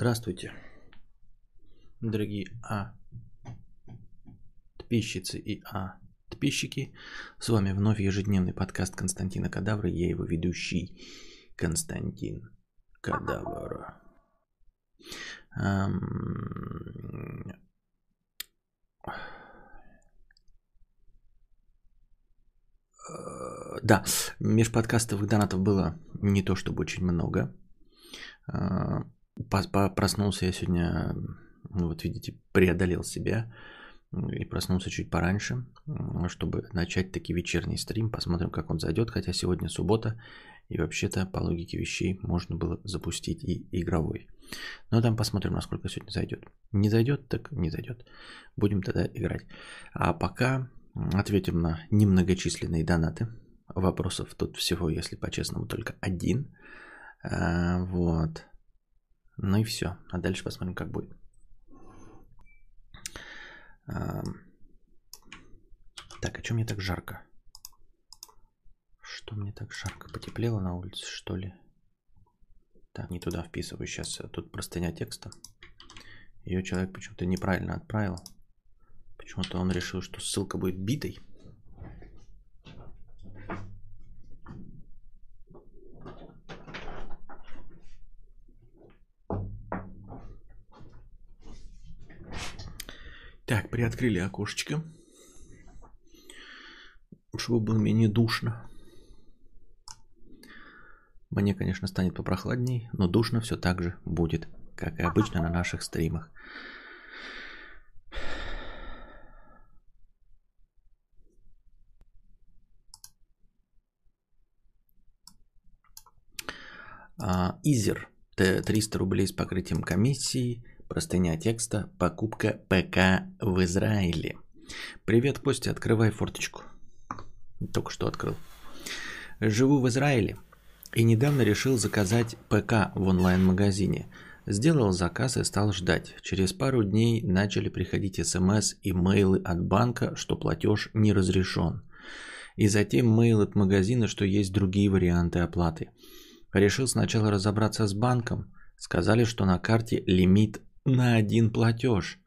Здравствуйте, дорогие А подписчицы и А подписчики. С вами вновь ежедневный подкаст Константина Кадавра. Я его ведущий Константин Кадавра. Эм... Да, межподкастовых донатов было не то чтобы очень много. Проснулся я сегодня, ну вот видите, преодолел себя и проснулся чуть пораньше, чтобы начать таки вечерний стрим. Посмотрим, как он зайдет, хотя сегодня суббота, и вообще-то по логике вещей можно было запустить и игровой. Но там посмотрим, насколько сегодня зайдет. Не зайдет, так не зайдет. Будем тогда играть. А пока ответим на немногочисленные донаты. Вопросов тут всего, если по-честному, только один. А, вот. Ну и все. А дальше посмотрим, как будет. Так, а что мне так жарко? Что мне так жарко? Потеплело на улице, что ли? Так, не туда вписываю. Сейчас тут простыня текста. Ее человек почему-то неправильно отправил. Почему-то он решил, что ссылка будет битой. Так, приоткрыли окошечко, чтобы было менее душно. Мне, конечно, станет попрохладней, но душно все так же будет, как и обычно на наших стримах. Изер. 300 рублей с покрытием комиссии. Простыня текста. Покупка ПК в Израиле. Привет, Костя, открывай форточку. Только что открыл. Живу в Израиле и недавно решил заказать ПК в онлайн-магазине. Сделал заказ и стал ждать. Через пару дней начали приходить смс и мейлы от банка, что платеж не разрешен. И затем мейл от магазина, что есть другие варианты оплаты. Решил сначала разобраться с банком. Сказали, что на карте лимит на один платеж.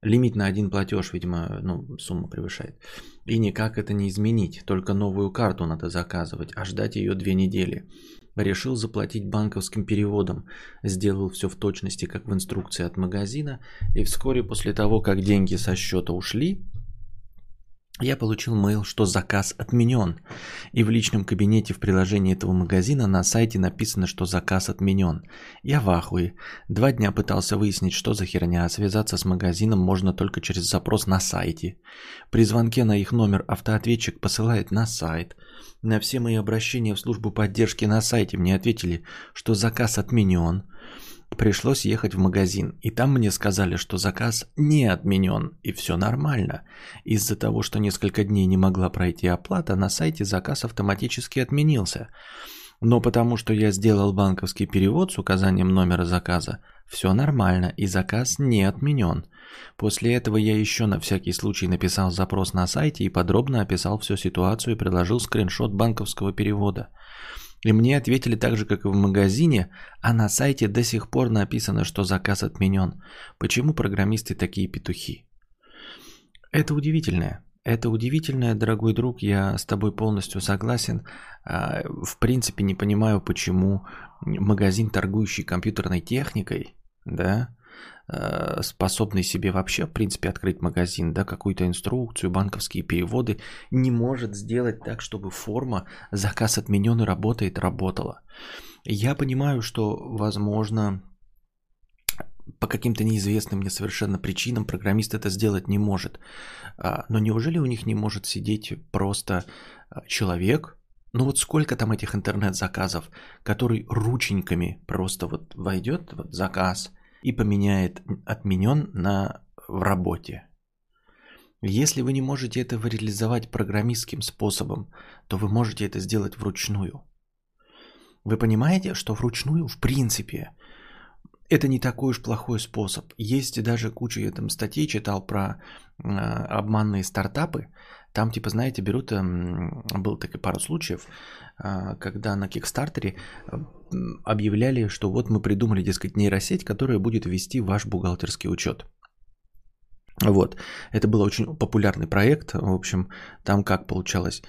Лимит на один платеж, видимо, ну, сумма превышает. И никак это не изменить. Только новую карту надо заказывать, а ждать ее две недели. Решил заплатить банковским переводом. Сделал все в точности, как в инструкции от магазина. И вскоре после того, как деньги со счета ушли, я получил мейл, что заказ отменен. И в личном кабинете в приложении этого магазина на сайте написано, что заказ отменен. Я в ахуе. Два дня пытался выяснить, что за херня. А связаться с магазином можно только через запрос на сайте. При звонке на их номер автоответчик посылает на сайт. На все мои обращения в службу поддержки на сайте мне ответили, что заказ отменен. Пришлось ехать в магазин, и там мне сказали, что заказ не отменен, и все нормально. Из-за того, что несколько дней не могла пройти оплата, на сайте заказ автоматически отменился. Но потому что я сделал банковский перевод с указанием номера заказа, все нормально, и заказ не отменен. После этого я еще на всякий случай написал запрос на сайте и подробно описал всю ситуацию и приложил скриншот банковского перевода. И мне ответили так же, как и в магазине, а на сайте до сих пор написано, что заказ отменен. Почему программисты такие петухи? Это удивительное. Это удивительное, дорогой друг, я с тобой полностью согласен. А, в принципе, не понимаю, почему магазин, торгующий компьютерной техникой, да, способный себе вообще, в принципе, открыть магазин, да, какую-то инструкцию, банковские переводы, не может сделать так, чтобы форма «заказ отменен и работает» работала. Я понимаю, что, возможно, по каким-то неизвестным мне совершенно причинам программист это сделать не может. А, но неужели у них не может сидеть просто а, человек, ну вот сколько там этих интернет-заказов, который рученьками просто вот войдет, вот заказ, и поменяет отменен на в работе. Если вы не можете это реализовать программистским способом, то вы можете это сделать вручную. Вы понимаете, что вручную, в принципе, это не такой уж плохой способ. Есть даже куча, я там статей читал про э, обманные стартапы, Там, типа, знаете, берут, эм, был так и пару случаев, когда на Кикстартере объявляли, что вот мы придумали, дескать, нейросеть, которая будет вести ваш бухгалтерский учет. Вот. Это был очень популярный проект. В общем, там как получалось?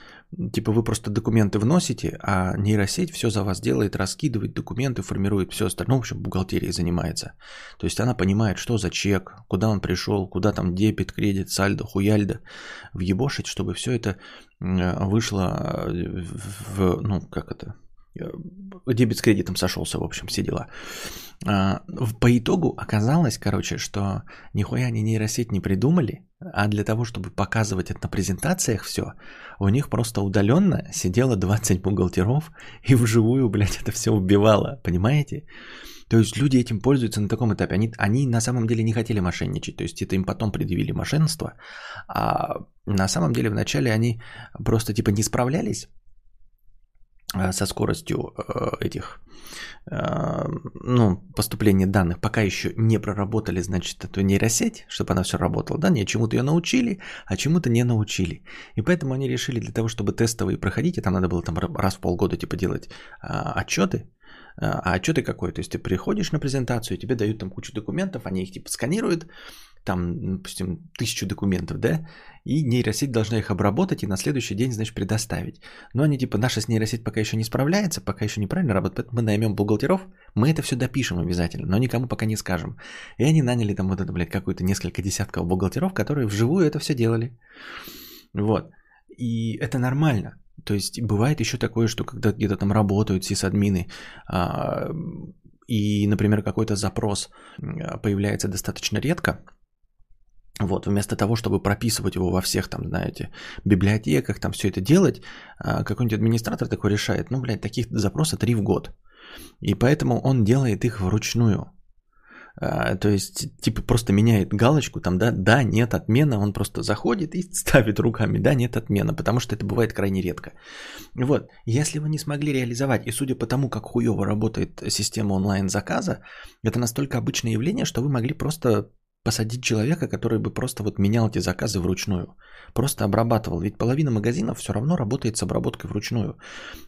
Типа вы просто документы вносите, а нейросеть все за вас делает, раскидывает документы, формирует все остальное. В общем, бухгалтерией занимается. То есть она понимает, что за чек, куда он пришел, куда там дебет, кредит, сальдо, хуяльдо. Въебошить, чтобы все это вышло в, ну, как это, дебет с кредитом сошелся, в общем, все дела. А, по итогу оказалось, короче, что нихуя они нейросеть не придумали, а для того, чтобы показывать это на презентациях все, у них просто удаленно сидело 20 бухгалтеров и вживую, блядь, это все убивало, понимаете? То есть люди этим пользуются на таком этапе. Они, они на самом деле не хотели мошенничать. То есть это им потом предъявили мошенничество. А на самом деле вначале они просто типа не справлялись со скоростью э, этих э, ну, поступления данных пока еще не проработали, значит, эту нейросеть, чтобы она все работала. Да, не чему-то ее научили, а чему-то не научили. И поэтому они решили для того, чтобы тестовые проходить, и там надо было там раз в полгода типа делать а, отчеты, а отчеты какой? То есть ты приходишь на презентацию, тебе дают там кучу документов, они их типа сканируют, там, допустим, тысячу документов, да, и нейросеть должна их обработать и на следующий день, значит, предоставить. Но они типа, наша с нейросеть пока еще не справляется, пока еще неправильно работает, поэтому мы наймем бухгалтеров, мы это все допишем обязательно, но никому пока не скажем. И они наняли там вот это, блядь, какую-то несколько десятков бухгалтеров, которые вживую это все делали. Вот. И это нормально. То есть бывает еще такое, что когда где-то там работают сисадмины, а, и, например, какой-то запрос появляется достаточно редко, вот, вместо того, чтобы прописывать его во всех там, знаете, библиотеках, там все это делать, а, какой-нибудь администратор такой решает, ну, блядь, таких запросов три в год. И поэтому он делает их вручную. А, то есть, типа, просто меняет галочку, там, да, да, нет, отмена, он просто заходит и ставит руками, да, нет, отмена, потому что это бывает крайне редко. Вот, если вы не смогли реализовать, и судя по тому, как хуево работает система онлайн-заказа, это настолько обычное явление, что вы могли просто посадить человека, который бы просто вот менял эти заказы вручную. Просто обрабатывал. Ведь половина магазинов все равно работает с обработкой вручную.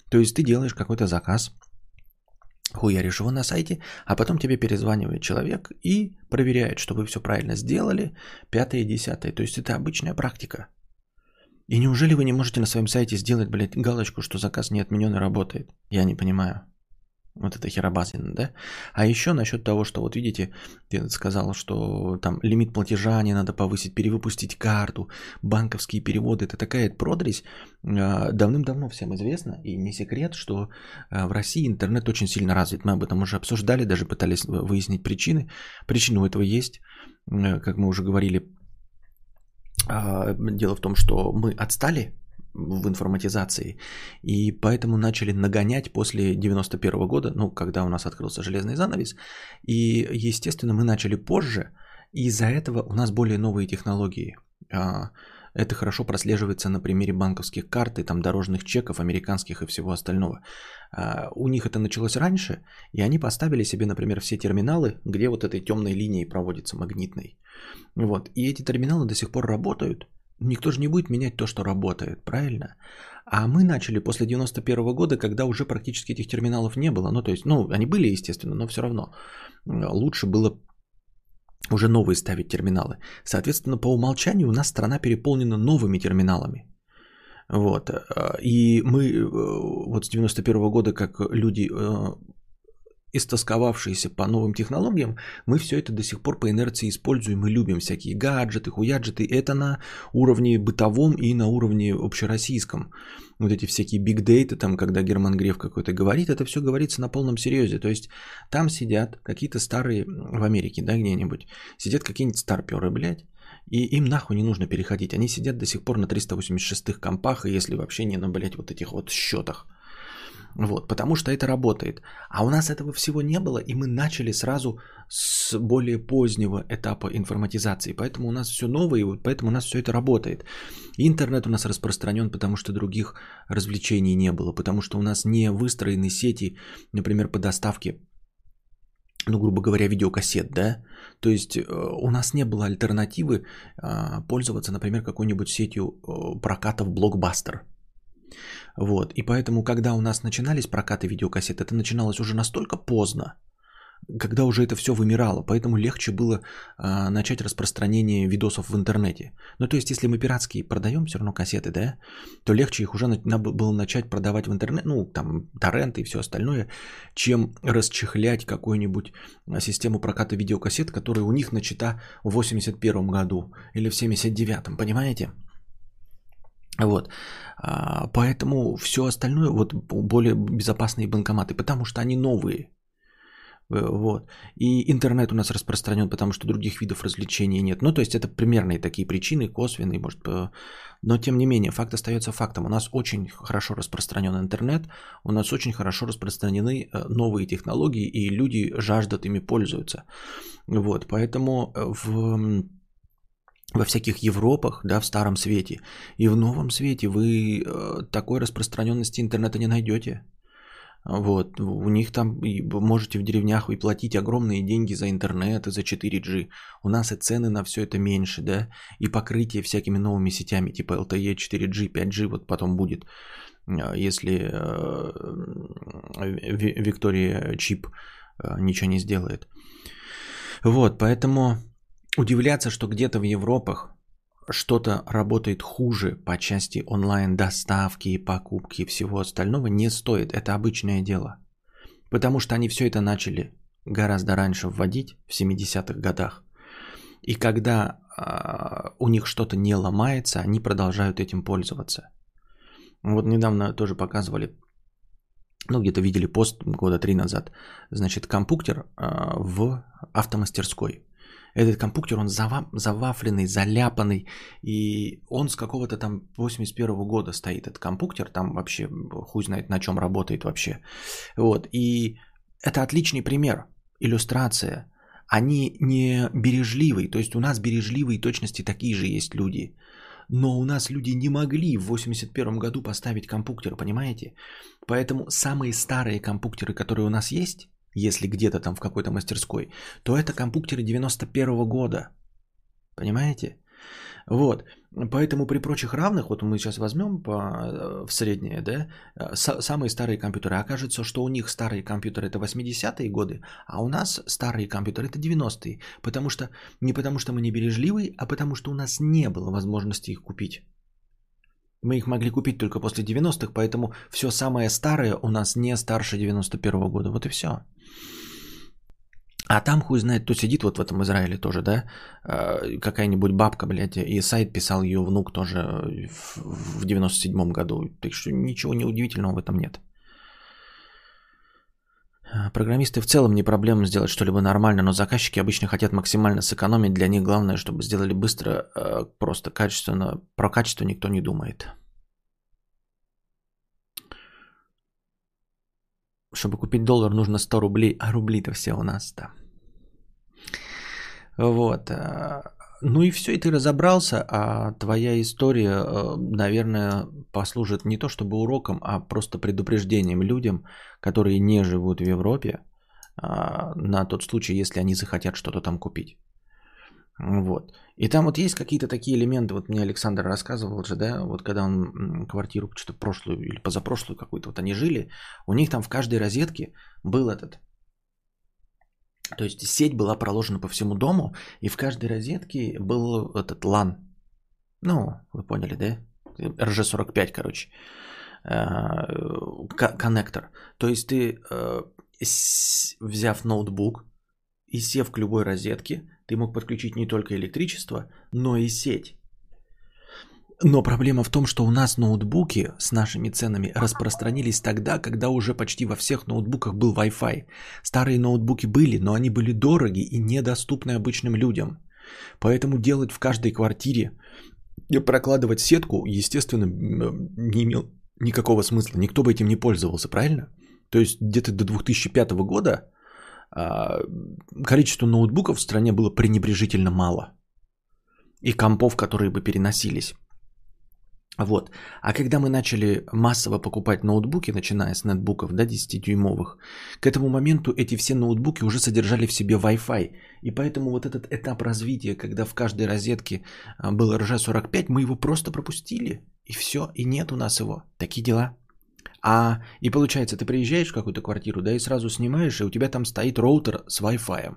То есть ты делаешь какой-то заказ, хуяришь его на сайте, а потом тебе перезванивает человек и проверяет, что вы все правильно сделали, пятое и десятое. То есть это обычная практика. И неужели вы не можете на своем сайте сделать, блядь, галочку, что заказ не отменен и работает? Я не понимаю. Вот это херобазина, да? А еще насчет того, что вот видите, ты сказал, что там лимит платежа не надо повысить, перевыпустить карту, банковские переводы, это такая продресь. А, давным-давно всем известно, и не секрет, что а, в России интернет очень сильно развит. Мы об этом уже обсуждали, даже пытались выяснить причины. Причины у этого есть, как мы уже говорили. А, дело в том, что мы отстали в информатизации. И поэтому начали нагонять после 91 года, ну, когда у нас открылся железный занавес. И, естественно, мы начали позже, и из-за этого у нас более новые технологии. А, это хорошо прослеживается на примере банковских карт и там дорожных чеков, американских и всего остального. А, у них это началось раньше, и они поставили себе, например, все терминалы, где вот этой темной линией проводится магнитной. Вот. И эти терминалы до сих пор работают – Никто же не будет менять то, что работает, правильно? А мы начали после 91 года, когда уже практически этих терминалов не было. Ну, то есть, ну, они были, естественно, но все равно лучше было уже новые ставить терминалы. Соответственно, по умолчанию у нас страна переполнена новыми терминалами. Вот. И мы э, вот с 91 года, как люди э, истосковавшиеся по новым технологиям, мы все это до сих пор по инерции используем и любим всякие гаджеты, хуяджеты. Это на уровне бытовом и на уровне общероссийском. Вот эти всякие биг дейты, там, когда Герман Греф какой-то говорит, это все говорится на полном серьезе. То есть там сидят какие-то старые, в Америке, да, где-нибудь, сидят какие-нибудь старперы, блядь, и им нахуй не нужно переходить. Они сидят до сих пор на 386-х компах, и если вообще не на, блядь, вот этих вот счетах. Вот, потому что это работает. А у нас этого всего не было, и мы начали сразу с более позднего этапа информатизации. Поэтому у нас все новое, и вот поэтому у нас все это работает. Интернет у нас распространен, потому что других развлечений не было, потому что у нас не выстроены сети, например, по доставке ну, грубо говоря, видеокассет, да, то есть э, у нас не было альтернативы э, пользоваться, например, какой-нибудь сетью э, прокатов блокбастер. Вот, и поэтому, когда у нас начинались прокаты видеокассет, это начиналось уже настолько поздно, когда уже это все вымирало, поэтому легче было а, начать распространение видосов в интернете. Ну, то есть, если мы пиратские продаем все равно кассеты, да, то легче их уже на, было начать продавать в интернет, ну, там, торренты и все остальное, чем расчехлять какую-нибудь систему проката видеокассет, которая у них начата в 81 году или в 79-м, понимаете? Вот. А, поэтому все остальное, вот более безопасные банкоматы, потому что они новые. Э, вот. И интернет у нас распространен, потому что других видов развлечений нет. Ну, то есть это примерные такие причины, косвенные, может, но тем не менее, факт остается фактом. У нас очень хорошо распространен интернет, у нас очень хорошо распространены э, новые технологии, и люди жаждут ими пользуются. Вот, поэтому э, в во всяких Европах, да, в Старом Свете и в Новом Свете вы такой распространенности интернета не найдете. Вот, у них там можете в деревнях и платить огромные деньги за интернет и за 4G. У нас и цены на все это меньше, да, и покрытие всякими новыми сетями, типа LTE, 4G, 5G вот потом будет, а, если э, Виктория чип э, ничего не сделает. Вот, поэтому удивляться, что где-то в Европах что-то работает хуже по части онлайн-доставки, покупки и всего остального, не стоит. Это обычное дело. Потому что они все это начали гораздо раньше вводить, в 70-х годах. И когда э, у них что-то не ломается, они продолжают этим пользоваться. Вот недавно тоже показывали, ну где-то видели пост года три назад, значит, компьютер э, в автомастерской. Этот компьютер, он завафленный, заляпанный, и он с какого-то там 81 года стоит, этот компьютер, там вообще хуй знает на чем работает вообще. Вот, и это отличный пример, иллюстрация. Они не бережливые, то есть у нас бережливые точности такие же есть люди. Но у нас люди не могли в 81 году поставить компьютер, понимаете? Поэтому самые старые компьютеры, которые у нас есть, если где-то там в какой-то мастерской, то это компьютеры 91 года. Понимаете? Вот. Поэтому при прочих равных, вот мы сейчас возьмем по, э, в среднее, да, э, самые старые компьютеры, окажется, что у них старые компьютеры это 80-е годы, а у нас старые компьютеры это 90-е. Потому что, не потому что мы не бережливые, а потому что у нас не было возможности их купить. Мы их могли купить только после 90-х, поэтому все самое старое у нас не старше 91 года. Вот и все. А там хуй знает, кто сидит вот в этом Израиле тоже, да? А, какая-нибудь бабка, блядь, и сайт писал ее внук тоже в 97-м году. Так что ничего неудивительного в этом нет. А, программисты в целом не проблема сделать что-либо нормально, но заказчики обычно хотят максимально сэкономить. Для них главное, чтобы сделали быстро, а, просто качественно. Про качество никто не думает. Чтобы купить доллар, нужно 100 рублей, а рубли-то все у нас-то. Вот. Ну и все, и ты разобрался, а твоя история, наверное, послужит не то чтобы уроком, а просто предупреждением людям, которые не живут в Европе, а, на тот случай, если они захотят что-то там купить. Вот. И там вот есть какие-то такие элементы, вот мне Александр рассказывал же, да, вот когда он квартиру что-то прошлую или позапрошлую какую-то, вот они жили, у них там в каждой розетке был этот, то есть сеть была проложена по всему дому, и в каждой розетке был этот LAN. Ну, вы поняли, да? RG45, короче. Э, коннектор. То есть ты, э, взяв ноутбук и сев к любой розетке, ты мог подключить не только электричество, но и сеть. Но проблема в том, что у нас ноутбуки с нашими ценами распространились тогда, когда уже почти во всех ноутбуках был Wi-Fi. Старые ноутбуки были, но они были дороги и недоступны обычным людям. Поэтому делать в каждой квартире и прокладывать сетку, естественно, не имел никакого смысла. Никто бы этим не пользовался, правильно? То есть где-то до 2005 года а, количество ноутбуков в стране было пренебрежительно мало. И компов, которые бы переносились. Вот. А когда мы начали массово покупать ноутбуки, начиная с нетбуков, да, 10-дюймовых, к этому моменту эти все ноутбуки уже содержали в себе Wi-Fi. И поэтому вот этот этап развития, когда в каждой розетке а, был RJ45, мы его просто пропустили. И все, и нет у нас его. Такие дела. А и получается, ты приезжаешь в какую-то квартиру, да, и сразу снимаешь, и у тебя там стоит роутер с Wi-Fi.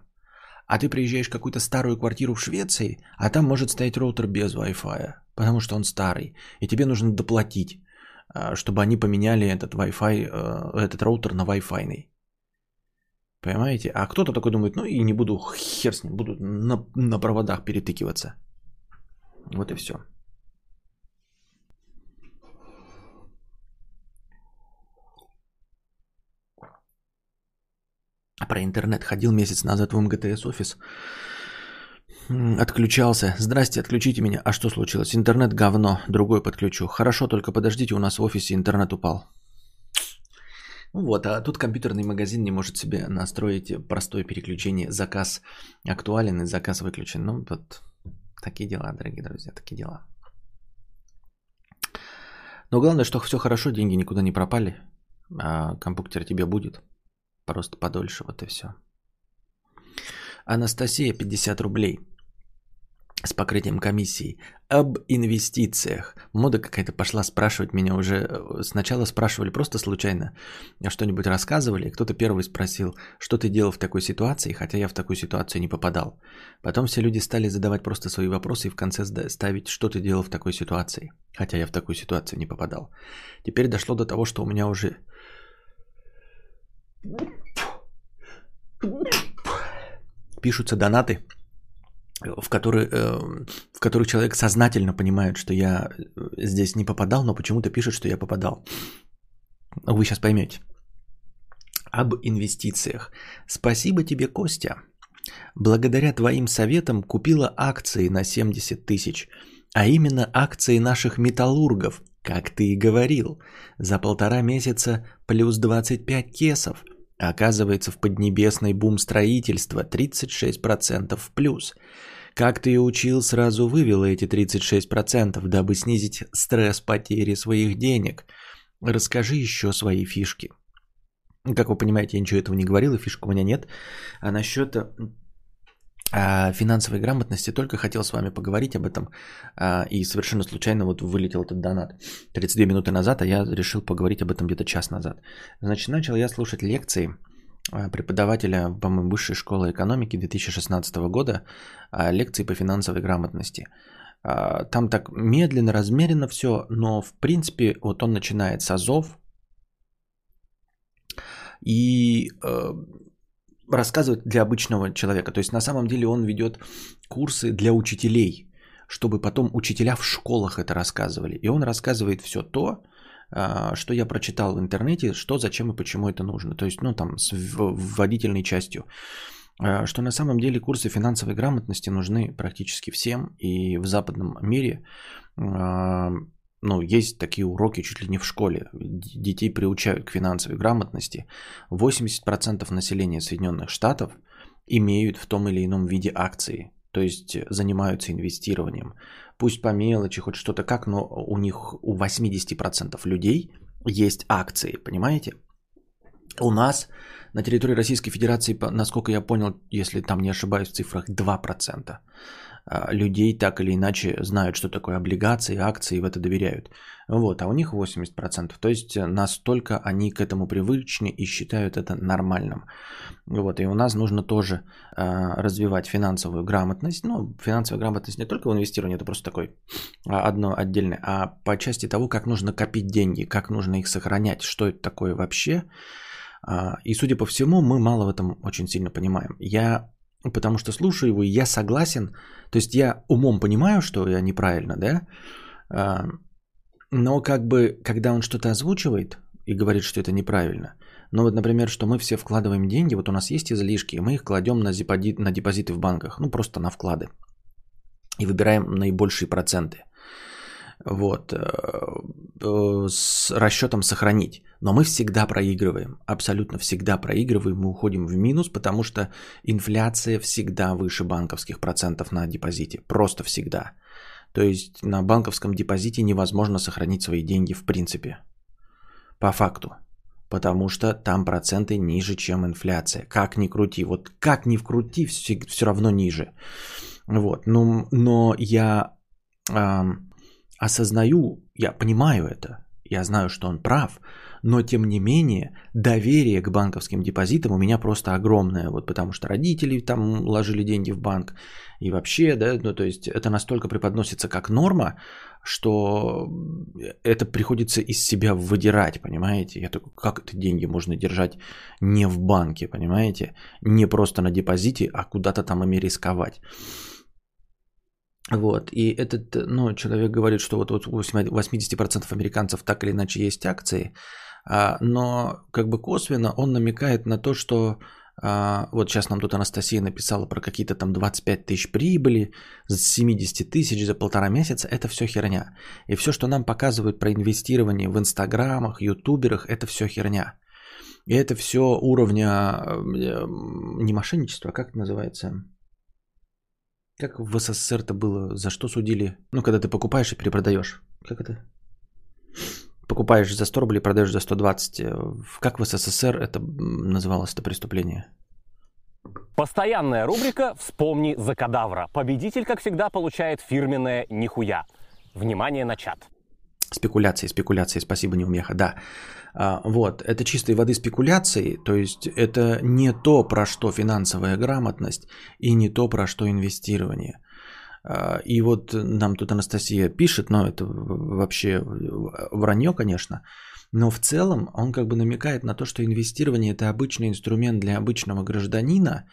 А ты приезжаешь в какую-то старую квартиру в Швеции, а там может стоять роутер без Wi-Fi, потому что он старый. И тебе нужно доплатить, а, чтобы они поменяли этот Wi-Fi, э, этот роутер на Wi-Fi. Понимаете? А кто-то такой думает, ну и не буду, хер с ним, буду на, на проводах перетыкиваться. Вот и все. Про интернет ходил месяц назад в МГТС офис. Отключался. Здрасте, отключите меня. А что случилось? Интернет говно. Другой подключу. Хорошо, только подождите, у нас в офисе интернет упал. Вот, а тут компьютерный магазин не может себе настроить простое переключение. Заказ актуален и заказ выключен. Ну, вот такие дела, дорогие друзья, такие дела. Но главное, что все хорошо, деньги никуда не пропали. А компьютер тебе будет. Просто подольше, вот и все. Анастасия, 50 рублей с покрытием комиссии. Об инвестициях. Мода какая-то пошла спрашивать меня уже. Э, сначала спрашивали просто случайно, что-нибудь рассказывали. Кто-то первый спросил, что ты делал в такой ситуации, хотя я в такую ситуацию не попадал. Потом все люди стали задавать просто свои вопросы и в конце ставить, что ты делал в такой ситуации, хотя я в такую ситуацию не попадал. Теперь дошло до того, что у меня уже Пишутся донаты, в, которые, э, в которых человек сознательно понимает, что я э, здесь не попадал, но почему-то пишет, что я попадал. Вы сейчас поймете. Об инвестициях. Спасибо тебе, Костя. Благодаря твоим советам купила акции на 70 тысяч, а именно акции наших металлургов, как ты и говорил. За полтора месяца плюс 25 кесов – Оказывается, в Поднебесной бум строительства 36% в плюс. Как ты и учил, сразу вывела эти 36%, дабы снизить стресс потери своих денег. Расскажи еще свои фишки. Как вы понимаете, я ничего этого не говорил, и фишек у меня нет. А насчет финансовой грамотности только хотел с вами поговорить об этом. А, и совершенно случайно вот вылетел этот донат 32 минуты назад, а я решил поговорить об этом где-то час назад. Значит, начал я слушать лекции а, преподавателя, по-моему, Высшей школы экономики 2016 года, а, лекции по финансовой грамотности. Там так медленно, размеренно все, но в принципе вот он начинает с азов, и э, рассказывает для обычного человека. То есть на самом деле он ведет курсы для учителей, чтобы потом учителя в школах это рассказывали. И он рассказывает все то, а, что я прочитал в интернете, что, зачем и почему это нужно. То есть, ну, там, с вводительной частью. А, что на самом деле курсы финансовой грамотности нужны практически всем. И в западном мире а, ну, есть такие уроки чуть ли не в школе. Детей приучают к финансовой грамотности. 80% населения Соединенных Штатов имеют в том или ином виде акции. То есть занимаются инвестированием. Пусть по мелочи, хоть что-то как, но у них, у 80% людей есть акции, понимаете? У нас на территории Российской Федерации, насколько я понял, если там не ошибаюсь в цифрах, 2%. А, людей так или иначе знают, что такое облигации, акции, и в это доверяют. Вот, а у них 80%. То есть настолько они к этому привычны и считают это нормальным. Вот, и у нас нужно тоже а, развивать финансовую грамотность. Ну, финансовая грамотность не только в инвестировании, это просто такой а, одно отдельное, а по части того, как нужно копить деньги, как нужно их сохранять, что это такое вообще. И, судя по всему, мы мало в этом очень сильно понимаем. Я потому что слушаю его, и я согласен. То есть я умом понимаю, что я неправильно, да? А, но как бы, когда он что-то озвучивает и говорит, что это неправильно, ну вот, например, что мы все вкладываем деньги, вот у нас есть излишки, и мы их кладем на, депозит, на депозиты в банках, ну просто на вклады. И выбираем наибольшие проценты – вот, э, э, с расчетом сохранить. Но мы всегда проигрываем, абсолютно всегда проигрываем, мы уходим в минус, потому что инфляция всегда выше банковских процентов на депозите, просто всегда. То есть на банковском депозите невозможно сохранить свои деньги в принципе. По факту. Потому что там проценты ниже, чем инфляция. Как ни крути. Вот как ни вкрути, все, все равно ниже. Вот. Но, но я осознаю, я понимаю это. Я знаю, что он прав но тем не менее доверие к банковским депозитам у меня просто огромное, вот потому что родители там ложили деньги в банк и вообще, да, ну то есть это настолько преподносится как норма, что это приходится из себя выдирать, понимаете? Я такой, как это деньги можно держать не в банке, понимаете? Не просто на депозите, а куда-то там ими рисковать. Вот, и этот, ну, человек говорит, что вот, вот у 80% американцев так или иначе есть акции, а, но как бы косвенно он намекает на то, что а, вот сейчас нам тут Анастасия написала про какие-то там 25 тысяч прибыли с 70 тысяч за полтора месяца. Это все херня. И все, что нам показывают про инвестирование в инстаграмах, ютуберах, это все херня. И это все уровня э, не мошенничества, а как это называется? Как в СССР-то было? За что судили? Ну, когда ты покупаешь и перепродаешь. Как это? покупаешь за 100 рублей, продаешь за 120. Э, как в СССР это называлось, это преступление? Постоянная рубрика «Вспомни за кадавра». Победитель, как всегда, получает фирменное «Нихуя». Внимание на чат. Спекуляции, спекуляции, спасибо, неумеха, да. А, вот, это чистой воды спекуляции, то есть это не то, про что финансовая грамотность и не то, про что инвестирование. А, и вот нам тут Анастасия пишет, но это вообще вранье, конечно. Но в целом он как бы намекает на то, что инвестирование это обычный инструмент для обычного гражданина.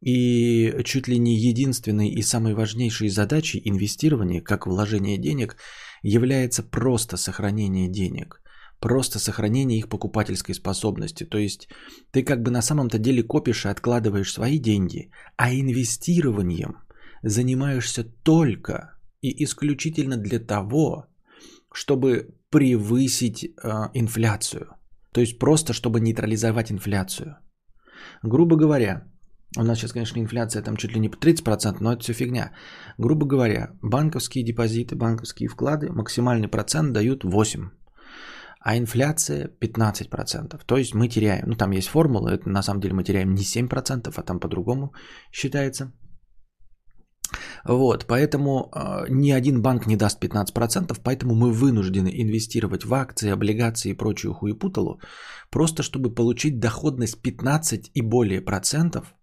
И чуть ли не единственной и самой важнейшей задачей инвестирования, как вложение денег, является просто сохранение денег. Просто сохранение их покупательской способности. То есть ты как бы на самом-то деле копишь и откладываешь свои деньги, а инвестированием – занимаешься только и исключительно для того, чтобы превысить э, инфляцию. То есть просто чтобы нейтрализовать инфляцию. Грубо говоря, у нас сейчас, конечно, инфляция там чуть ли не по 30%, но это все фигня. Грубо говоря, банковские депозиты, банковские вклады максимальный процент дают 8%, а инфляция 15%. То есть мы теряем, ну там есть формула, это на самом деле мы теряем не 7%, а там по-другому считается – вот, поэтому э, ни один банк не даст 15%, поэтому мы вынуждены инвестировать в акции, облигации и прочую хуепуталу, просто чтобы получить доходность 15 и более процентов,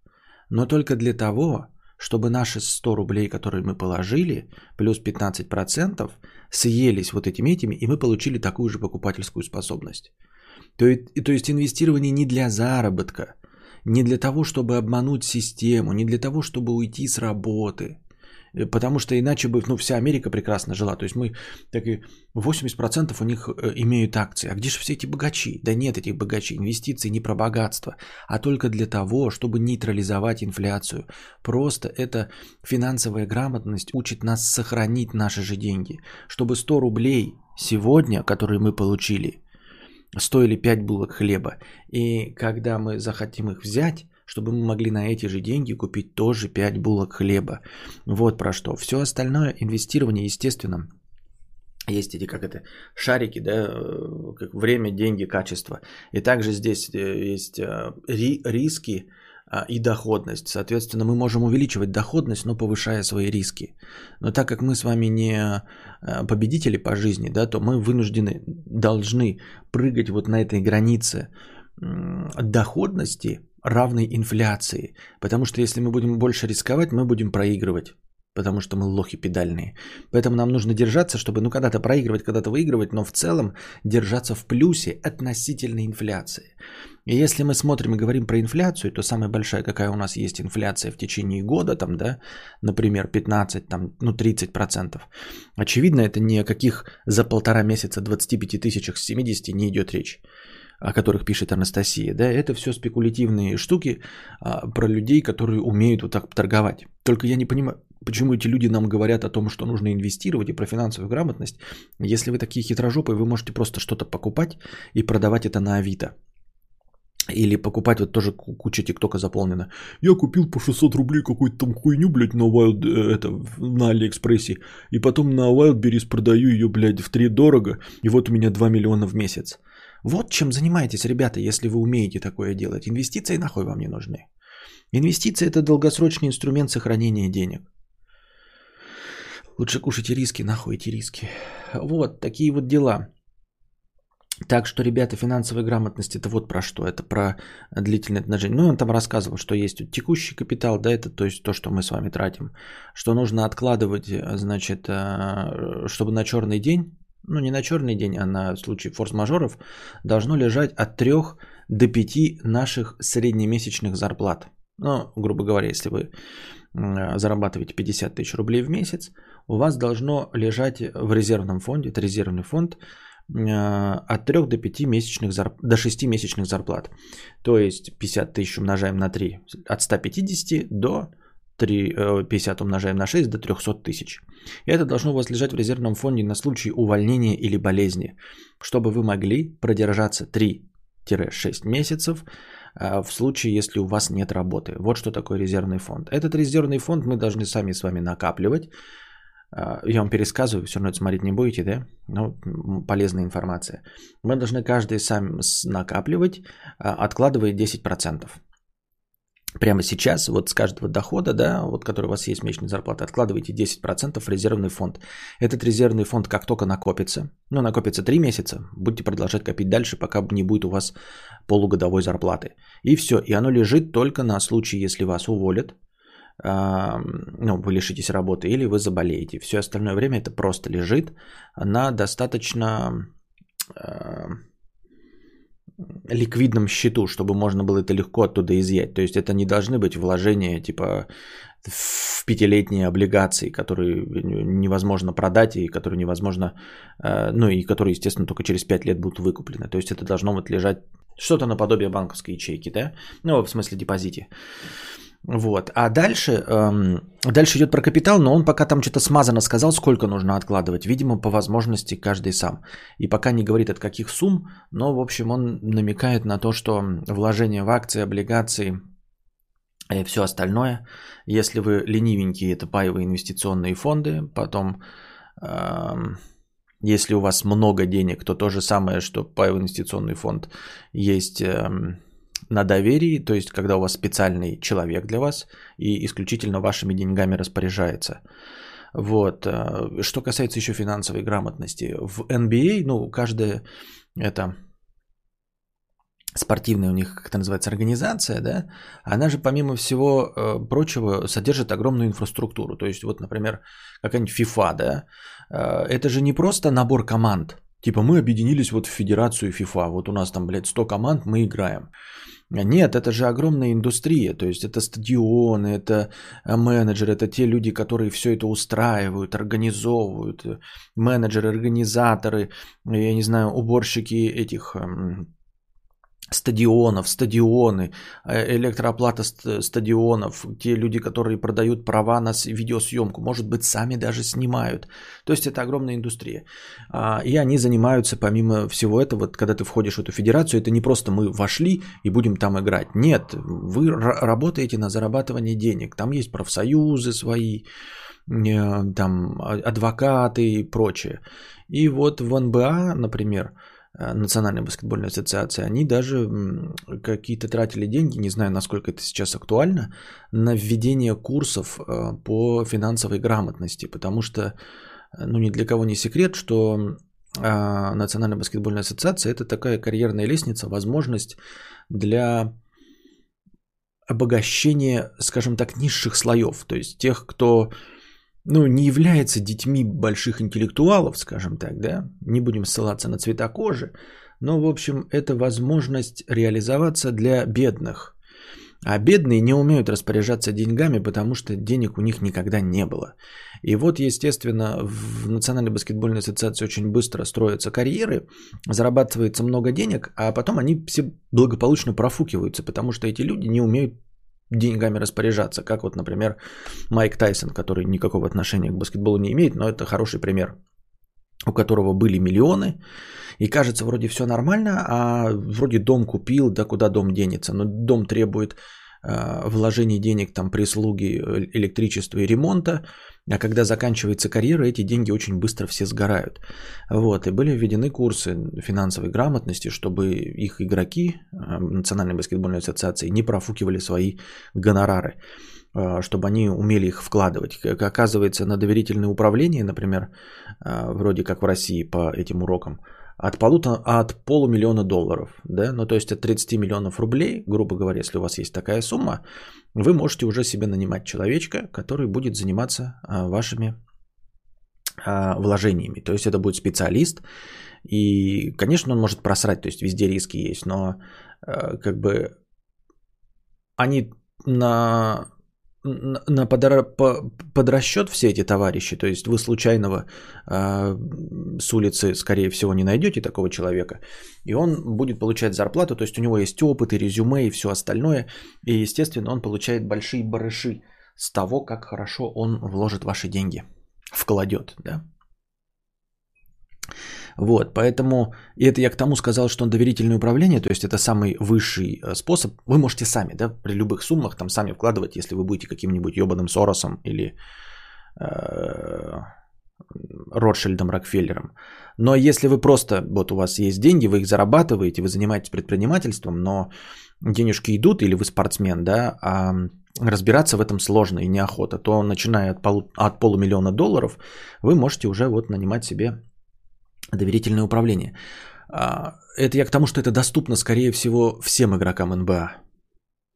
но только для того, чтобы наши 100 рублей, которые мы положили, плюс 15%, съелись вот этими этими, и мы получили такую же покупательскую способность. То есть, то есть инвестирование не для заработка, не для того, чтобы обмануть систему, не для того, чтобы уйти с работы – потому что иначе бы ну, вся Америка прекрасно жила. То есть мы так и 80% у них э, имеют акции. А где же все эти богачи? Да нет этих богачей. Инвестиции не про богатство, а только для того, чтобы нейтрализовать инфляцию. Просто эта финансовая грамотность учит нас сохранить наши же деньги. Чтобы 100 рублей сегодня, которые мы получили, стоили 5 булок хлеба. И когда мы захотим их взять, чтобы мы могли на эти же деньги купить тоже 5 булок хлеба. Вот про что. Все остальное инвестирование, естественно, есть эти, как это, шарики, да, э, как время, деньги, качество. И также здесь э, есть э, риски а, и доходность. Соответственно, мы можем увеличивать доходность, но повышая свои риски. Но так как мы с вами не победители по жизни, да, то мы вынуждены, должны прыгать вот на этой границе доходности равной инфляции. Потому что если мы будем больше рисковать, мы будем проигрывать. Потому что мы лохи педальные. Поэтому нам нужно держаться, чтобы ну когда-то проигрывать, когда-то выигрывать, но в целом держаться в плюсе относительно инфляции. И если мы смотрим и говорим про инфляцию, то самая большая, какая у нас есть инфляция в течение года, там, да, например, 15, там, ну 30%. Очевидно, это ни о каких за полтора месяца 25 тысячах с 70 не идет речь о которых пишет Анастасия, да, это все спекулятивные штуки а, про людей, которые умеют вот так торговать. Только я не понимаю, почему эти люди нам говорят о том, что нужно инвестировать и про финансовую грамотность. Если вы такие хитрожопые, вы можете просто что-то покупать и продавать это на Авито. Или покупать вот тоже куча тиктока заполнена. Я купил по 600 рублей какую-то там хуйню, блядь, на Wild, э, это, на Алиэкспрессе. И потом на Wildberries продаю ее, блядь, в три дорого. И вот у меня 2 миллиона в месяц. Вот чем занимаетесь, ребята, если вы умеете такое делать. Инвестиции нахуй вам не нужны. Инвестиции – это долгосрочный инструмент сохранения денег. Лучше кушайте риски, нахуй эти риски. Вот, такие вот дела. Так что, ребята, финансовая грамотность это вот про что. Это про длительное отношение. Ну, он там рассказывал, что есть текущий капитал, да, это то есть то, что мы с вами тратим. Что нужно откладывать, значит, э, чтобы на черный день, ну не на черный день, а на случай форс-мажоров, должно лежать от 3 до 5 наших среднемесячных зарплат. Ну, грубо говоря, если вы зарабатываете 50 тысяч рублей в месяц, у вас должно лежать в резервном фонде, это резервный фонд, а, от 3 до 5 месячных зарп... до 6 месячных зарплат. То есть 50 тысяч умножаем на 3 от 150 до 3, 50 э, умножаем на 6 до 300 тысяч. Это должно у вас лежать в резервном фонде на случай увольнения или болезни, чтобы вы могли продержаться 3-6 месяцев а, в случае, если у вас нет работы. Вот что такое резервный фонд. Этот резервный фонд мы должны сами с вами накапливать а, я вам пересказываю, все равно это смотреть не будете, да? Ну, полезная информация. Мы должны каждый сам накапливать, откладывая 10%. Прямо сейчас, вот с каждого дохода, да, вот который у вас есть месячная зарплата, откладывайте 10% в резервный фонд. Этот резервный фонд как только накопится, ну, накопится 3 месяца, будете продолжать копить дальше, пока не будет у вас полугодовой зарплаты. И все, и оно лежит только на случай, если вас уволят, ну, вы лишитесь работы или вы заболеете. Все остальное время это просто лежит на достаточно ликвидном счету, чтобы можно было это легко оттуда изъять. То есть это не должны быть вложения типа в пятилетние облигации, которые невозможно продать и которые невозможно, э, ну и которые, естественно, только через 5 лет будут выкуплены. То есть это должно вот лежать что-то наподобие банковской ячейки, да? Ну, в смысле депозите. Вот. А дальше, эм, дальше идет про капитал, но он пока там что-то смазано сказал, сколько нужно откладывать. Видимо, по возможности каждый сам. И пока не говорит от каких сумм, но, в общем, он намекает на то, что вложение в акции, облигации и все остальное, если вы ленивенькие, это паевые инвестиционные фонды, потом... Эм, если у вас много денег, то то же самое, что паевый инвестиционный фонд есть эм, на доверии, то есть когда у вас специальный человек для вас и исключительно вашими деньгами распоряжается. Вот. Э, что касается еще финансовой грамотности. В NBA, а, ну, каждая это спортивная у них, как это называется, организация, да, она же помимо всего э, прочего содержит огромную инфраструктуру. То есть вот, например, какая-нибудь FIFA, да, э, это же не просто набор команд. Типа мы объединились вот в федерацию FIFA, вот у нас там, блядь, 100 команд, мы играем. Нет, это же огромная индустрия, то есть это стадионы, это э, менеджеры, это те люди, которые все это устраивают, организовывают, менеджеры, организаторы, я не знаю, уборщики этих эм, стадионов, стадионы, э, электрооплата стадионов, те люди, которые продают права на видеосъемку, может быть, сами даже снимают. То есть это огромная индустрия. А, и они занимаются, помимо всего этого, когда ты входишь в эту федерацию, это не просто мы вошли и будем там играть. Нет, вы работаете на зарабатывание денег. Там есть профсоюзы свои, э, там а, адвокаты и прочее. И вот в НБА, например, Национальной баскетбольной ассоциации, они даже какие-то тратили деньги, не знаю, насколько это сейчас актуально, на введение курсов э, по финансовой грамотности, потому что, э, ну, ни для кого не секрет, что Национальная баскетбольная ассоциация – это такая карьерная лестница, возможность для обогащения, скажем так, низших слоев, то есть тех, кто ну, не является детьми больших интеллектуалов, скажем так, да, не будем ссылаться на цвета кожи, но, в общем, это возможность реализоваться для бедных. А бедные не умеют распоряжаться деньгами, потому что денег у них никогда не было. И вот, естественно, в Национальной баскетбольной ассоциации очень быстро строятся карьеры, зарабатывается много денег, а потом они все благополучно профукиваются, потому что эти люди не умеют деньгами распоряжаться, как вот, например, Майк Тайсон, который никакого отношения к баскетболу не имеет, но это хороший пример. у которого были миллионы, и кажется, вроде все нормально, а вроде дом купил, да куда дом денется, но дом требует вложений денег, там прислуги, э, электричества и ремонта, а когда заканчивается карьера, эти деньги очень быстро все сгорают. Вот, и были введены курсы финансовой грамотности, чтобы их игроки э, Национальной баскетбольной ассоциации не профукивали свои гонорары, э, чтобы они умели их вкладывать. Оказывается, на доверительное управление, например, э, вроде как в России по этим урокам, от, полута, от полумиллиона долларов, да, ну то есть от 30 миллионов рублей, грубо говоря, если у вас есть такая сумма, вы можете уже себе нанимать человечка, который будет заниматься а, вашими а, вложениями. То есть это будет специалист, и, конечно, он может просрать, то есть везде риски есть, но а, как бы они на на подра... под расчет все эти товарищи, то есть вы случайного э, с улицы, скорее всего, не найдете такого человека, и он будет получать зарплату, то есть у него есть опыт и резюме и все остальное, и, естественно, он получает большие барыши с того, как хорошо он вложит ваши деньги, вкладет, да. Вот, поэтому, и это я к тому сказал, что доверительное управление, то есть это самый высший э, способ. Вы можете сами, да, при любых суммах там сами вкладывать, если вы будете каким-нибудь ебаным Соросом или э, Ротшильдом Рокфеллером. Но если вы просто, вот у вас есть деньги, вы их зарабатываете, вы занимаетесь предпринимательством, но денежки идут, или вы спортсмен, да, а разбираться в этом сложно и неохота, то начиная от, полу, от полумиллиона долларов, вы можете уже вот нанимать себе доверительное управление. А, это я к тому, что это доступно, скорее всего, всем игрокам НБА.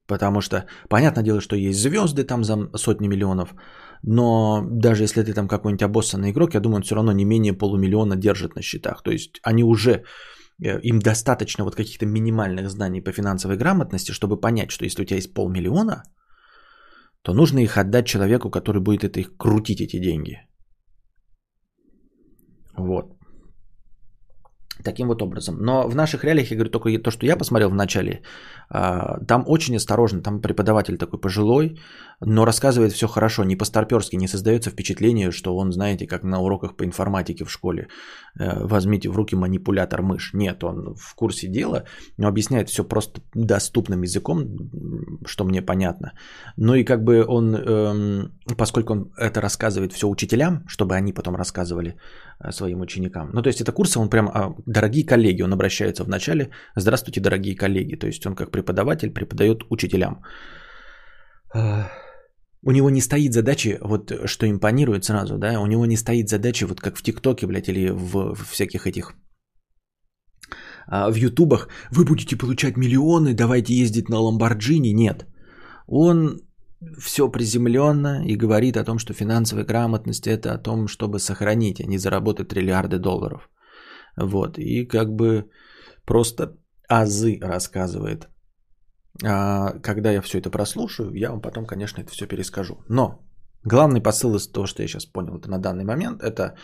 Потому что, понятное дело, что есть звезды там за сотни миллионов, но даже если ты там какой-нибудь обоссанный игрок, я думаю, он все равно не менее полумиллиона держит на счетах. То есть они уже, э, им достаточно вот каких-то минимальных знаний по финансовой грамотности, чтобы понять, что если у тебя есть полмиллиона, то нужно их отдать человеку, который будет это их крутить, эти деньги. Вот. Таким вот образом. Но в наших реалиях, я говорю, только то, что я посмотрел в начале, а, там очень осторожно, там преподаватель такой пожилой, но рассказывает все хорошо, не по-старперски, не создается впечатление, что он, знаете, как на уроках по информатике в школе, э, возьмите в руки манипулятор мышь. Нет, он в курсе дела, но объясняет все просто доступным языком, что мне понятно. Ну и как бы он, эм, поскольку он это рассказывает все учителям, чтобы они потом рассказывали своим ученикам. Ну то есть это курсы, он прям, а, дорогие коллеги, он обращается в начале, здравствуйте, дорогие коллеги. То есть он как преподаватель преподает учителям. У него не стоит задачи, вот что импонирует сразу, да, у него не стоит задачи, вот как в ТикТоке, блядь, или в, в всяких этих а, в Ютубах, вы будете получать миллионы, давайте ездить на Ламборджини. Нет. Он все приземленно и говорит о том, что финансовая грамотность это о том, чтобы сохранить, а не заработать триллиарды долларов. Вот. И как бы просто азы рассказывает. А, когда я все это прослушаю, я вам потом, конечно, это все перескажу. Но главный посыл из того, что я сейчас понял, это на данный момент, это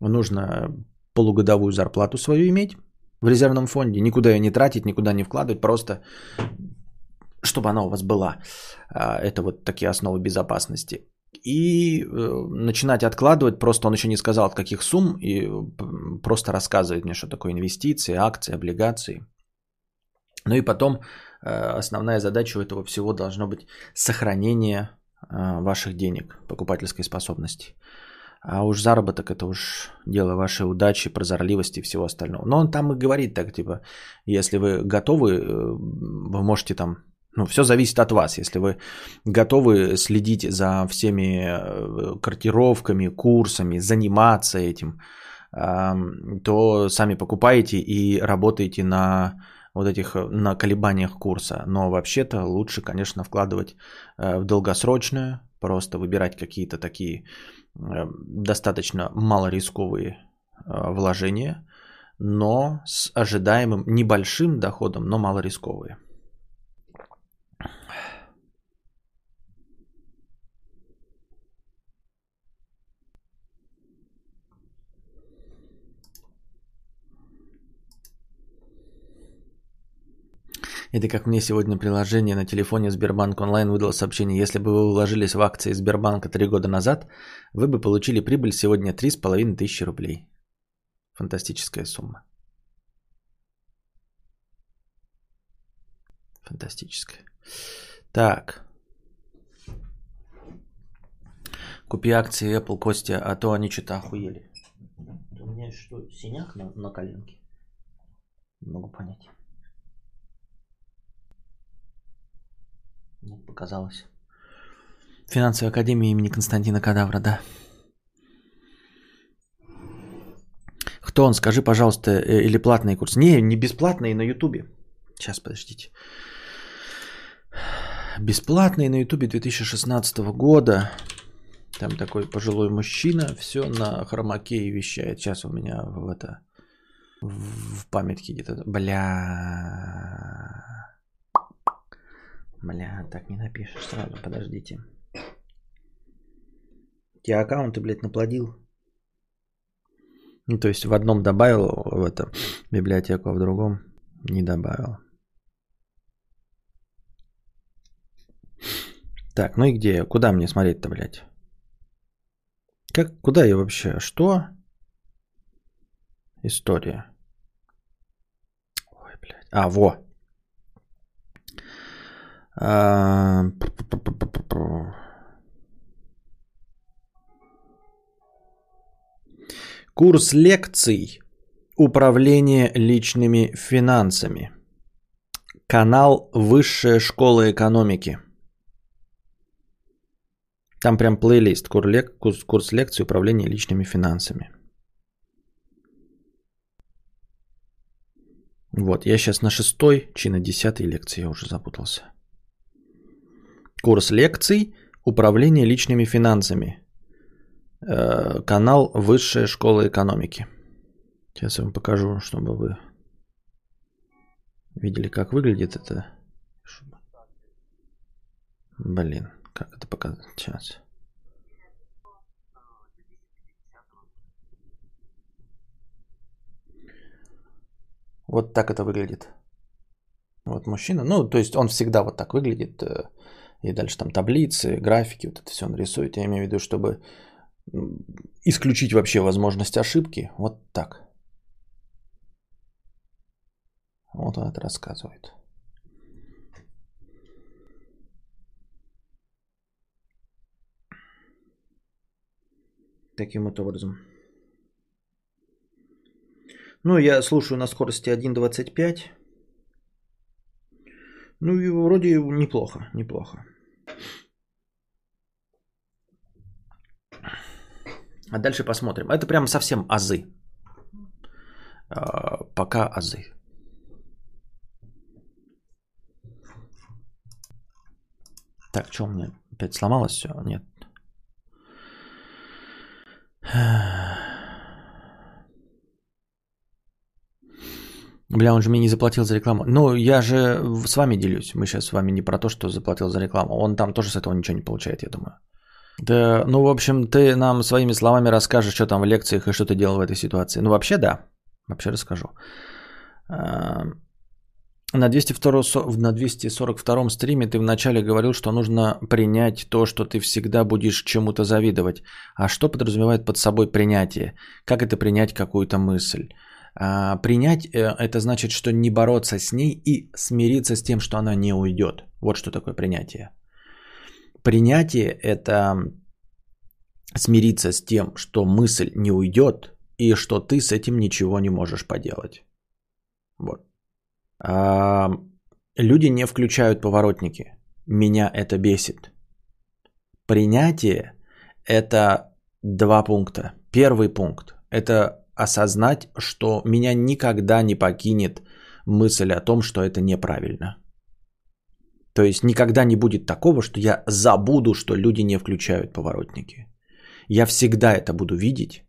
нужно полугодовую зарплату свою иметь в резервном фонде, никуда ее не тратить, никуда не вкладывать, просто чтобы она у вас была. А, это вот такие основы безопасности. И э, начинать откладывать, просто он еще не сказал от каких сумм, и просто рассказывает мне, что такое инвестиции, акции, облигации – ну и потом э, основная задача у этого всего должно быть сохранение э, ваших денег, покупательской способности. А уж заработок это уж дело вашей удачи, прозорливости и всего остального. Но он там и говорит так, типа, если вы готовы, э, вы можете там, ну, все зависит от вас. Если вы готовы следить за всеми картировками, курсами, заниматься этим, то сами покупаете и работаете на вот этих э, на колебаниях курса. Но вообще-то лучше, конечно, вкладывать э, в долгосрочную, просто выбирать какие-то такие э, достаточно малорисковые вложения, но с ожидаемым небольшим доходом, но малорисковые. Это как мне сегодня приложение на телефоне Сбербанк онлайн выдало сообщение. Если бы вы вложились в акции Сбербанка три года назад, вы бы получили прибыль сегодня 3,5 тысячи рублей. Фантастическая сумма. Фантастическая. Так. Купи акции Apple, Костя, а то они что-то охуели. У меня что, синяк на, на коленке? Не могу понять. Мне показалось. Финансовая академия имени Константина Кадавра, да. Кто он, скажи, пожалуйста, э, или платный курс? Не, не бесплатный на Ютубе. Сейчас, подождите. Бесплатный на Ютубе 2016 года. Там такой пожилой мужчина, все на хромаке вещает. Сейчас у меня в это в памятке где-то. Бля. Бля, так не напишешь сразу, подождите. Я аккаунты, блядь, наплодил. Ну, то есть в одном добавил в это библиотеку, а в другом не добавил. Так, ну и где? Куда мне смотреть-то, блядь? Как, куда я вообще? Что? История. Ой, блядь. А, во. А... Курс лекций «Управление личными финансами». Канал «Высшая школа экономики». Там прям плейлист курс, лекций «Управление личными финансами». Вот, я сейчас на шестой, чи на десятой лекции, я уже запутался. Курс лекций «Управление личными финансами». Э, канал Высшая школа экономики. Сейчас я вам покажу, чтобы вы видели, как выглядит это. Блин, как это показать сейчас. Вот так это выглядит. Вот мужчина. Ну, то есть он всегда вот так выглядит. И дальше там таблицы, графики, вот это все он рисует. Я имею в виду, чтобы исключить вообще возможность ошибки. Вот так. Вот он это рассказывает. Таким вот образом. Ну, я слушаю на скорости 1.25. Ну и вроде неплохо, неплохо. А дальше посмотрим. Это прям совсем азы. А, пока азы. Так, что у меня опять сломалось все? Нет. Бля, он же мне не заплатил за рекламу. Ну, я же с вами делюсь. Мы сейчас с вами не про то, что заплатил за рекламу. Он там тоже с этого ничего не получает, я думаю. Да, ну, в общем, ты нам своими словами расскажешь, что там в лекциях и что ты делал в этой ситуации. Ну, вообще, да. Вообще расскажу. А, на, 202, на 242 стриме ты вначале говорил, что нужно принять то, что ты всегда будешь чему-то завидовать. А что подразумевает под собой принятие? Как это принять какую-то мысль? А, принять э, это значит, что не бороться с ней и смириться с тем, что она не уйдет. Вот что такое принятие. Принятие – это смириться с тем, что мысль не уйдет и что ты с этим ничего не можешь поделать. Вот. А, люди не включают поворотники. Меня это бесит. Принятие – это два пункта. Первый пункт – это осознать, что меня никогда не покинет мысль о том, что это неправильно. То есть никогда не будет такого, что я забуду, что люди не включают поворотники. Я всегда это буду видеть,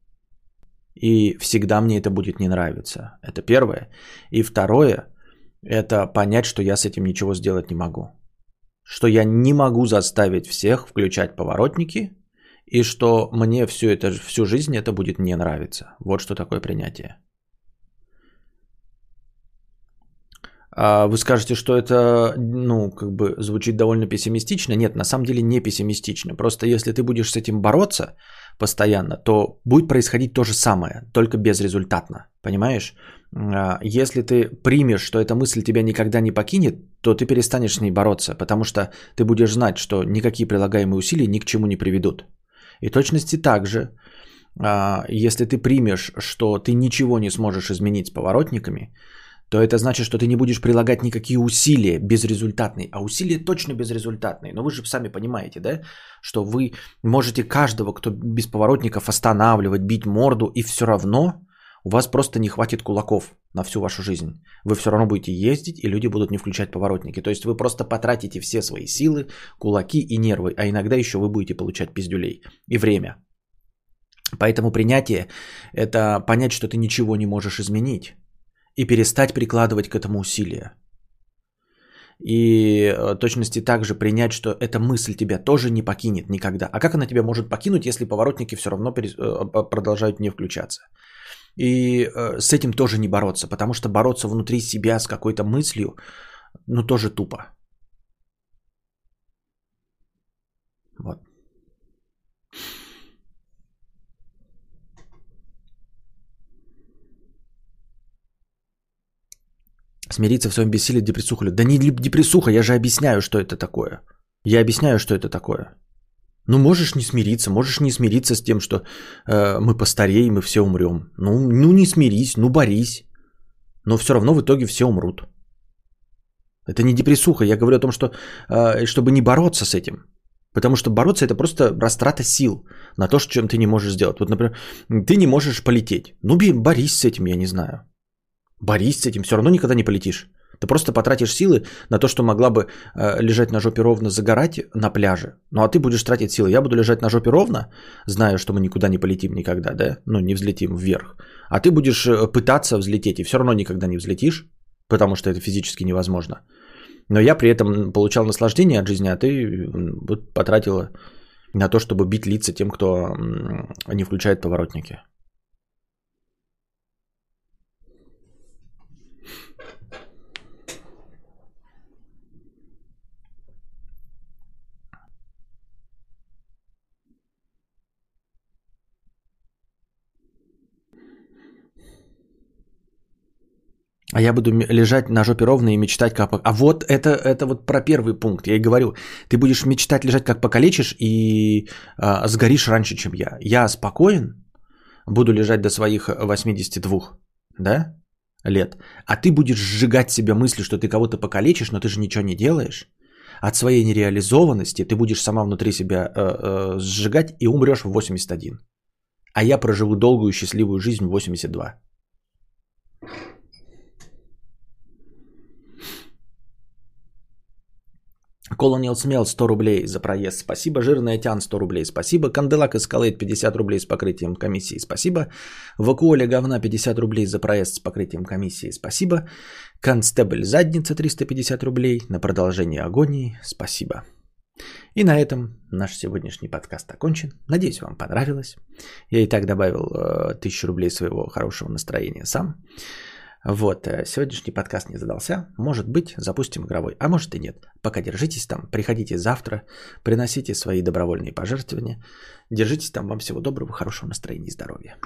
и всегда мне это будет не нравиться. Это первое. И второе, это понять, что я с этим ничего сделать не могу. Что я не могу заставить всех включать поворотники, и что мне все это, всю жизнь это будет не нравиться. Вот что такое принятие. А вы скажете, что это, ну, как бы звучит довольно пессимистично. Нет, на самом деле не пессимистично. Просто если ты будешь с этим бороться, постоянно, то будет происходить то же самое, только безрезультатно. Понимаешь? А, если ты примешь, что эта мысль тебя никогда не покинет, то ты перестанешь с ней бороться, потому что ты будешь знать, что никакие прилагаемые усилия ни к чему не приведут. И точности также, а, если ты примешь, что ты ничего не сможешь изменить с поворотниками, то это значит, что ты не будешь прилагать никакие усилия безрезультатные. А усилия точно безрезультатные. Но вы же сами понимаете, да, что вы можете каждого, кто без поворотников, останавливать, бить морду, и все равно у вас просто не хватит кулаков на всю вашу жизнь. Вы все равно будете ездить, и люди будут не включать поворотники. То есть вы просто потратите все свои силы, кулаки и нервы, а иногда еще вы будете получать пиздюлей и время. Поэтому принятие – это понять, что ты ничего не можешь изменить и перестать прикладывать к этому усилия. И э, точности также принять, что эта мысль тебя тоже не покинет никогда. А как она тебя может покинуть, если поворотники все равно э, продолжают не включаться? И э, с этим тоже не бороться, потому что бороться внутри себя с какой-то мыслью, ну тоже тупо. Вот. Смириться в своем бессилии депрессуха. Да не депрессуха, я же объясняю, что это такое. Я объясняю, что это такое. Ну, можешь не смириться, можешь не смириться с тем, что э, мы постареем и все умрем. Ну, ну, не смирись, ну, борись. Но все равно в итоге все умрут. Это не депрессуха. Я говорю о том, что э, чтобы не бороться с этим. Потому что бороться это просто растрата сил на то, чем ты не можешь сделать. Вот, например, ты не можешь полететь. Ну, борись с этим, я не знаю. Борись с этим, все равно никогда не полетишь. Ты просто потратишь силы на то, что могла бы э, лежать на жопе ровно, загорать на пляже. Ну а ты будешь тратить силы. Я буду лежать на жопе ровно, зная, что мы никуда не полетим никогда, да? Ну, не взлетим вверх. А ты будешь э, пытаться взлететь, и все равно никогда не взлетишь, потому что это физически невозможно. Но я при этом получал наслаждение от жизни, а ты потратила на то, чтобы бить лица тем, кто не включает поворотники. А я буду лежать на жопе ровно и мечтать, как... А вот это, это вот про первый пункт. Я и говорю, ты будешь мечтать лежать, как покалечишь, и а, сгоришь раньше, чем я. Я спокоен, буду лежать до своих 82, да, лет. А ты будешь сжигать себя мыслью, что ты кого-то покалечишь, но ты же ничего не делаешь. От своей нереализованности ты будешь сама внутри себя э, э, сжигать и умрешь в 81. А я проживу долгую счастливую жизнь в 82. Колониал Смел 100 рублей за проезд. Спасибо. Жирный Тян 100 рублей. Спасибо. Канделак Эскалейт 50 рублей с покрытием комиссии. Спасибо. Вакуоля говна 50 рублей за проезд с покрытием комиссии. Спасибо. Констебль Задница 350 рублей на продолжение агонии. Спасибо. И на этом наш сегодняшний подкаст окончен. Надеюсь, вам понравилось. Я и так добавил э, 1000 рублей своего хорошего настроения сам. Вот, э, сегодняшний подкаст не задался. Может быть, запустим игровой, а может и нет. Пока держитесь там, приходите завтра, приносите свои добровольные пожертвования. Держитесь там, вам всего доброго, хорошего настроения и здоровья.